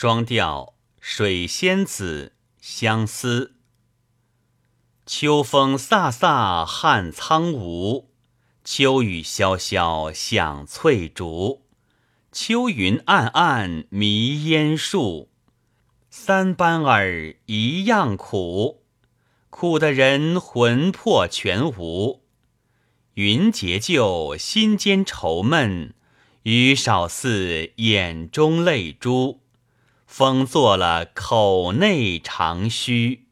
双调水仙子相思。秋风飒飒撼苍梧，秋雨潇潇响翠竹。秋云暗暗迷烟树，三班儿一样苦，苦的人魂魄全无。云结旧，心间愁闷；雨少似眼中泪珠。封作了口内长须。